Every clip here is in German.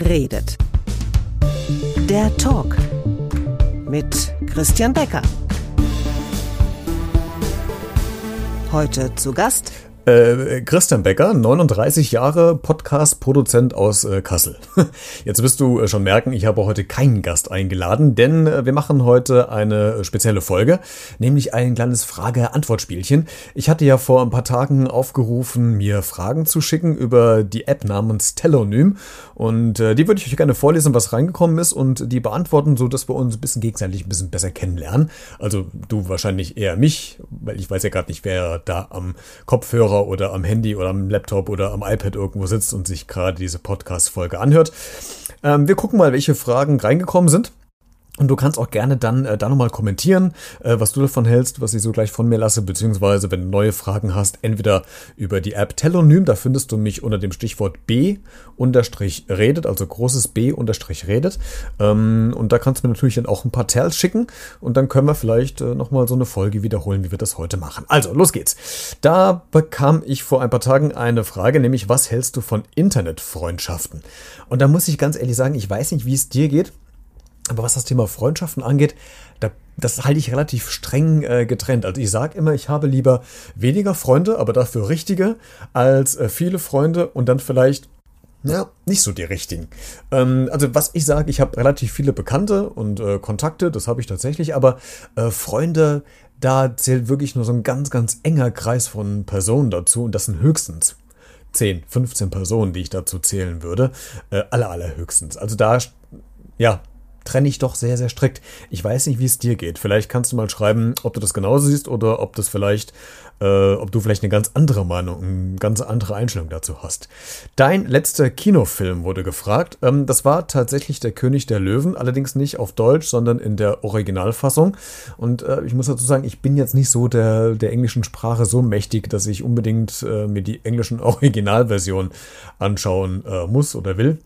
redet. Der Talk mit Christian Becker. Heute zu Gast äh, Christian Becker, 39 Jahre, Podcast-Produzent aus äh, Kassel. Jetzt wirst du äh, schon merken, ich habe heute keinen Gast eingeladen, denn äh, wir machen heute eine spezielle Folge, nämlich ein kleines Frage-Antwort-Spielchen. Ich hatte ja vor ein paar Tagen aufgerufen, mir Fragen zu schicken über die App namens Telonym und äh, die würde ich euch gerne vorlesen, was reingekommen ist und die beantworten, so dass wir uns ein bisschen gegenseitig ein bisschen besser kennenlernen. Also du wahrscheinlich eher mich, weil ich weiß ja gerade nicht, wer da am Kopfhörer Kopfhörer oder am Handy oder am Laptop oder am iPad irgendwo sitzt und sich gerade diese Podcast-Folge anhört. Ähm, wir gucken mal, welche Fragen reingekommen sind. Und du kannst auch gerne dann äh, da nochmal kommentieren, äh, was du davon hältst, was ich so gleich von mir lasse, beziehungsweise wenn du neue Fragen hast, entweder über die App Telonym, da findest du mich unter dem Stichwort B unterstrich redet, also großes B unterstrich redet. Ähm, und da kannst du mir natürlich dann auch ein paar Tells schicken und dann können wir vielleicht äh, nochmal so eine Folge wiederholen, wie wir das heute machen. Also, los geht's. Da bekam ich vor ein paar Tagen eine Frage, nämlich was hältst du von Internetfreundschaften? Und da muss ich ganz ehrlich sagen, ich weiß nicht, wie es dir geht. Aber was das Thema Freundschaften angeht, da, das halte ich relativ streng äh, getrennt. Also ich sage immer, ich habe lieber weniger Freunde, aber dafür richtige, als äh, viele Freunde und dann vielleicht ja, nicht so die richtigen. Ähm, also was ich sage, ich habe relativ viele Bekannte und äh, Kontakte, das habe ich tatsächlich, aber äh, Freunde, da zählt wirklich nur so ein ganz, ganz enger Kreis von Personen dazu und das sind höchstens 10, 15 Personen, die ich dazu zählen würde. Äh, aller, aller höchstens. Also da, ja, trenne ich doch sehr, sehr strikt. Ich weiß nicht, wie es dir geht. Vielleicht kannst du mal schreiben, ob du das genauso siehst oder ob das vielleicht, äh, ob du vielleicht eine ganz andere Meinung, eine ganz andere Einstellung dazu hast. Dein letzter Kinofilm wurde gefragt. Ähm, das war tatsächlich Der König der Löwen, allerdings nicht auf Deutsch, sondern in der Originalfassung. Und äh, ich muss dazu sagen, ich bin jetzt nicht so der, der englischen Sprache so mächtig, dass ich unbedingt äh, mir die englischen Originalversion anschauen äh, muss oder will.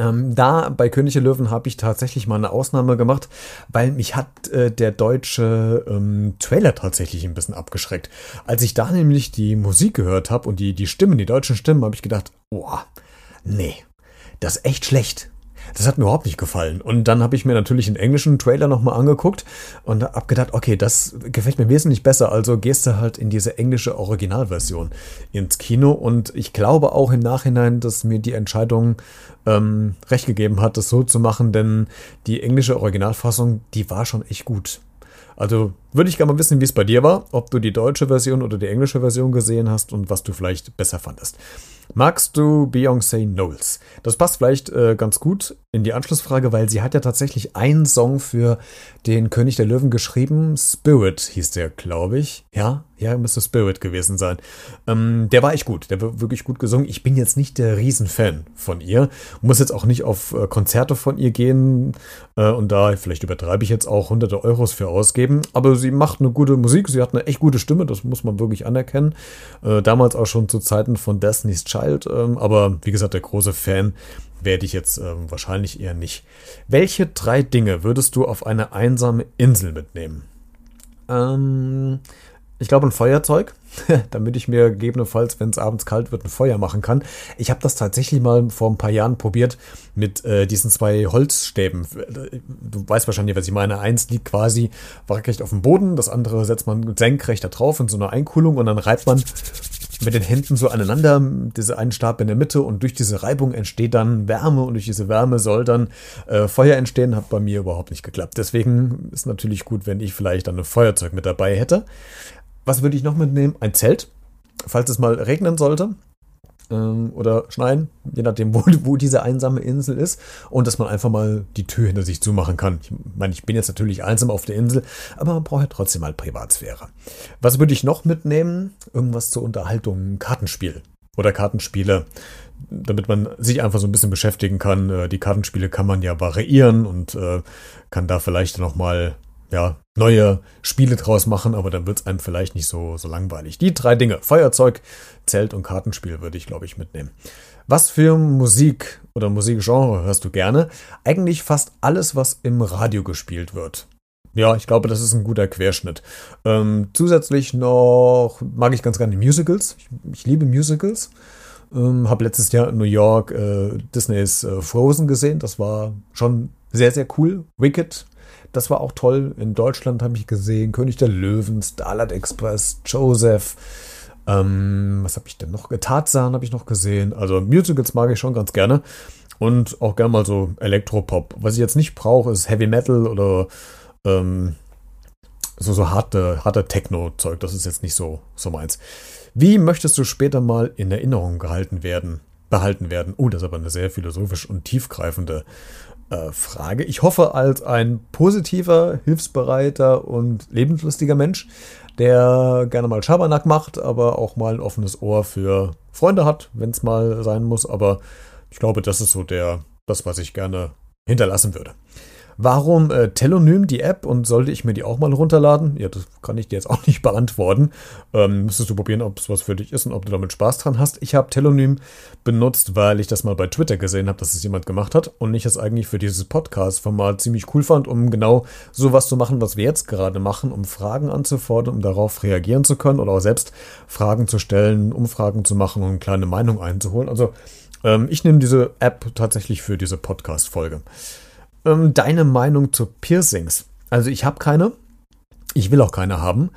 Ähm, da bei König der Löwen habe ich tatsächlich mal eine Ausnahme gemacht, weil mich hat äh, der deutsche ähm, Trailer tatsächlich ein bisschen abgeschreckt. Als ich da nämlich die Musik gehört habe und die, die Stimmen, die deutschen Stimmen, habe ich gedacht, boah, nee, das ist echt schlecht. Das hat mir überhaupt nicht gefallen. Und dann habe ich mir natürlich den englischen Trailer nochmal angeguckt und habe gedacht, okay, das gefällt mir wesentlich besser. Also gehst du halt in diese englische Originalversion ins Kino. Und ich glaube auch im Nachhinein, dass mir die Entscheidung ähm, recht gegeben hat, das so zu machen, denn die englische Originalfassung, die war schon echt gut. Also würde ich gerne mal wissen, wie es bei dir war, ob du die deutsche Version oder die englische Version gesehen hast und was du vielleicht besser fandest. Magst du Beyoncé Knowles? Das passt vielleicht äh, ganz gut in die Anschlussfrage, weil sie hat ja tatsächlich einen Song für den König der Löwen geschrieben. Spirit hieß der, glaube ich. Ja, ja, müsste Spirit gewesen sein. Ähm, der war echt gut. Der war wirklich gut gesungen. Ich bin jetzt nicht der Riesenfan von ihr. Muss jetzt auch nicht auf äh, Konzerte von ihr gehen äh, und da, vielleicht übertreibe ich jetzt auch hunderte Euros für ausgeben. Aber sie macht eine gute Musik. Sie hat eine echt gute Stimme. Das muss man wirklich anerkennen. Äh, damals auch schon zu Zeiten von Destiny's Child. Ähm, aber wie gesagt, der große Fan werde ich jetzt ähm, wahrscheinlich eher nicht. Welche drei Dinge würdest du auf eine einsame Insel mitnehmen? Ähm, ich glaube ein Feuerzeug, damit ich mir gegebenenfalls, wenn es abends kalt wird, ein Feuer machen kann. Ich habe das tatsächlich mal vor ein paar Jahren probiert mit äh, diesen zwei Holzstäben. Du weißt wahrscheinlich, was ich meine. Eins liegt quasi waagrecht auf dem Boden, das andere setzt man senkrecht da drauf in so einer Einkulung und dann reibt man mit den Händen so aneinander, diese einen Stab in der Mitte und durch diese Reibung entsteht dann Wärme und durch diese Wärme soll dann äh, Feuer entstehen. Hat bei mir überhaupt nicht geklappt. Deswegen ist natürlich gut, wenn ich vielleicht dann ein Feuerzeug mit dabei hätte. Was würde ich noch mitnehmen? Ein Zelt, falls es mal regnen sollte ähm, oder schneien, je nachdem, wo, wo diese einsame Insel ist. Und dass man einfach mal die Tür hinter sich zumachen kann. Ich meine, ich bin jetzt natürlich einsam auf der Insel, aber man braucht ja trotzdem mal Privatsphäre. Was würde ich noch mitnehmen? Irgendwas zur Unterhaltung, Kartenspiel oder Kartenspiele damit man sich einfach so ein bisschen beschäftigen kann. Äh, die Kartenspiele kann man ja variieren und äh, kann da vielleicht nochmal ja, neue Spiele draus machen, aber dann wird es einem vielleicht nicht so, so langweilig. Die drei Dinge, Feuerzeug, Zelt und Kartenspiel würde ich, glaube ich, mitnehmen. Was für Musik oder Musikgenre hörst du gerne? Eigentlich fast alles, was im Radio gespielt wird. Ja, ich glaube, das ist ein guter Querschnitt. Ähm, zusätzlich noch mag ich ganz gerne Musicals. Ich, ich liebe Musicals. Ähm, habe letztes Jahr in New York äh, Disneys äh, Frozen gesehen. Das war schon sehr, sehr cool. Wicked, das war auch toll. In Deutschland habe ich gesehen König der Löwen, Starlight Express, Joseph. Ähm, was habe ich denn noch? Tarzan habe ich noch gesehen. Also Musicals mag ich schon ganz gerne. Und auch gerne mal so Elektropop. Was ich jetzt nicht brauche, ist Heavy Metal oder ähm, so, so harte, harte Techno-Zeug. Das ist jetzt nicht so, so meins. Wie möchtest du später mal in Erinnerung gehalten werden? Behalten werden? Oh, das ist aber eine sehr philosophisch und tiefgreifende äh, Frage. Ich hoffe, als ein positiver, hilfsbereiter und lebenslustiger Mensch, der gerne mal Schabernack macht, aber auch mal ein offenes Ohr für Freunde hat, wenn es mal sein muss. Aber ich glaube, das ist so der, das, was ich gerne hinterlassen würde. Warum äh, Telonym, die App, und sollte ich mir die auch mal runterladen? Ja, das kann ich dir jetzt auch nicht beantworten. Ähm, müsstest du probieren, ob es was für dich ist und ob du damit Spaß dran hast. Ich habe Telonym benutzt, weil ich das mal bei Twitter gesehen habe, dass es jemand gemacht hat und ich es eigentlich für dieses Podcast-Format ziemlich cool fand, um genau sowas zu machen, was wir jetzt gerade machen, um Fragen anzufordern, um darauf reagieren zu können oder auch selbst Fragen zu stellen, Umfragen zu machen und eine kleine Meinung einzuholen. Also ähm, ich nehme diese App tatsächlich für diese Podcast-Folge. Ähm, deine Meinung zu Piercings? Also ich habe keine. Ich will auch keine haben.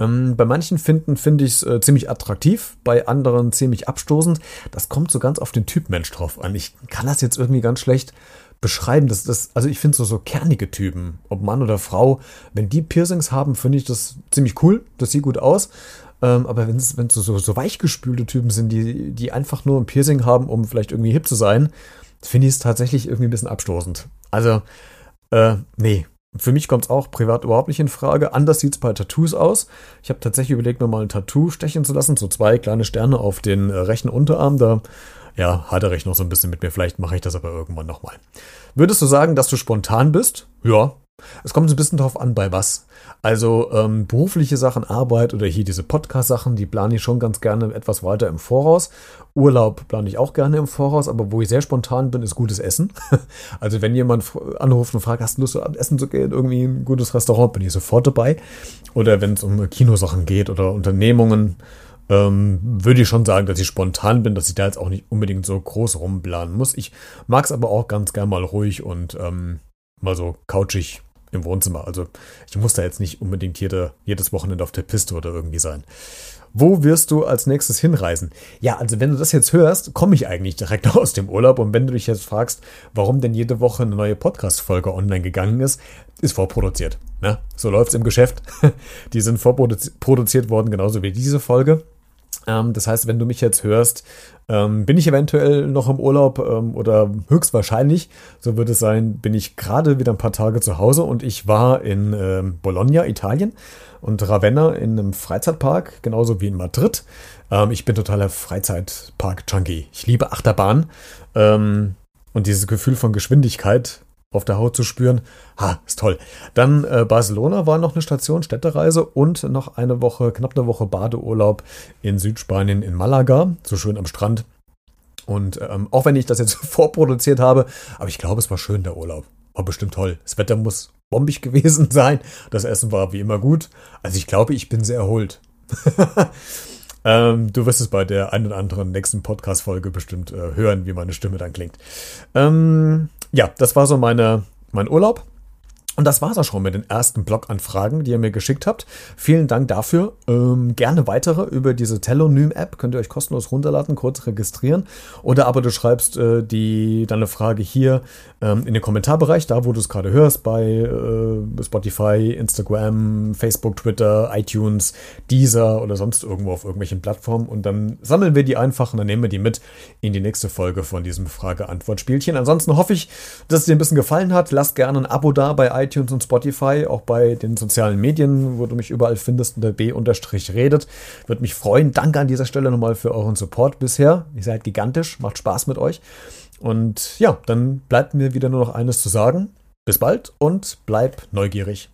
Ähm, bei manchen finden finde ich es äh, ziemlich attraktiv, bei anderen ziemlich abstoßend. Das kommt so ganz auf den Typ Mensch drauf an. Ich kann das jetzt irgendwie ganz schlecht beschreiben. Das, das, also ich finde so, so kernige Typen, ob Mann oder Frau, wenn die Piercings haben, finde ich das ziemlich cool. Das sieht gut aus. Ähm, aber wenn es so, so, weichgespülte Typen sind, die, die einfach nur ein Piercing haben, um vielleicht irgendwie hip zu sein, finde ich es tatsächlich irgendwie ein bisschen abstoßend. Also, äh, nee. Für mich kommt es auch privat überhaupt nicht in Frage. Anders sieht es bei Tattoos aus. Ich habe tatsächlich überlegt, mir mal ein Tattoo stechen zu lassen. So zwei kleine Sterne auf den äh, rechten Unterarm. Da ja, hadere ich noch so ein bisschen mit mir. Vielleicht mache ich das aber irgendwann nochmal. Würdest du sagen, dass du spontan bist? Ja, es kommt ein bisschen drauf an, bei was. Also ähm, berufliche Sachen, Arbeit oder hier diese Podcast-Sachen, die plane ich schon ganz gerne etwas weiter im Voraus. Urlaub plane ich auch gerne im Voraus, aber wo ich sehr spontan bin, ist gutes Essen. also wenn jemand anruft und fragt, hast du Lust, essen zu gehen, irgendwie ein gutes Restaurant, bin ich sofort dabei. Oder wenn es um Kinosachen geht oder Unternehmungen, ähm, würde ich schon sagen, dass ich spontan bin, dass ich da jetzt auch nicht unbedingt so groß rumplanen muss. Ich mag es aber auch ganz gern mal ruhig und ähm, mal so couchig im Wohnzimmer. Also ich muss da jetzt nicht unbedingt jede, jedes Wochenende auf der Piste oder irgendwie sein. Wo wirst du als nächstes hinreisen? Ja, also wenn du das jetzt hörst, komme ich eigentlich direkt aus dem Urlaub. Und wenn du dich jetzt fragst, warum denn jede Woche eine neue Podcast-Folge online gegangen ist, ist vorproduziert. Ne? So es im Geschäft. Die sind vorproduziert worden, genauso wie diese Folge. Ähm, das heißt, wenn du mich jetzt hörst, ähm, bin ich eventuell noch im Urlaub ähm, oder höchstwahrscheinlich, so wird es sein, bin ich gerade wieder ein paar Tage zu Hause und ich war in Bologna, Italien und Ravenna in einem Freizeitpark, genauso wie in Madrid. Ich bin totaler Freizeitpark-Junkie. Ich liebe Achterbahn und dieses Gefühl von Geschwindigkeit auf der Haut zu spüren. Ha, ist toll. Dann äh, Barcelona war noch eine Station, Städtereise und noch eine Woche, knapp eine Woche Badeurlaub in Südspanien in Malaga, so schön am Strand. Und ähm, auch wenn ich das jetzt vorproduziert habe, aber ich glaube, es war schön der Urlaub. War bestimmt toll. Das Wetter muss bombig gewesen sein. Das Essen war wie immer gut. Also ich glaube, ich bin sehr erholt. ähm, du wirst es bei der einen oder anderen nächsten Podcast-Folge bestimmt äh, hören, wie meine Stimme dann klingt. Ähm, ja, das war so meine, mein Urlaub. Und das war's auch schon mit den ersten Blog-Anfragen, die ihr mir geschickt habt. Vielen Dank dafür. Ähm, gerne weitere über diese Telonym-App. Könnt ihr euch kostenlos runterladen, kurz registrieren. Oder aber du schreibst äh, die, deine Frage hier ähm, in den Kommentarbereich, da wo du es gerade hörst, bei äh, Spotify, Instagram, Facebook, Twitter, iTunes, Deezer oder sonst irgendwo auf irgendwelchen Plattformen. Und dann sammeln wir die einfach und dann nehmen wir die mit in die nächste Folge von diesem Frage-Antwort-Spielchen. Ansonsten hoffe ich, dass es dir ein bisschen gefallen hat. Lasst gerne ein Abo da bei iTunes iTunes und Spotify, auch bei den sozialen Medien, wo du mich überall findest unter B-redet. Würde mich freuen. Danke an dieser Stelle nochmal für euren Support bisher. Ihr seid gigantisch, macht Spaß mit euch. Und ja, dann bleibt mir wieder nur noch eines zu sagen. Bis bald und bleib neugierig.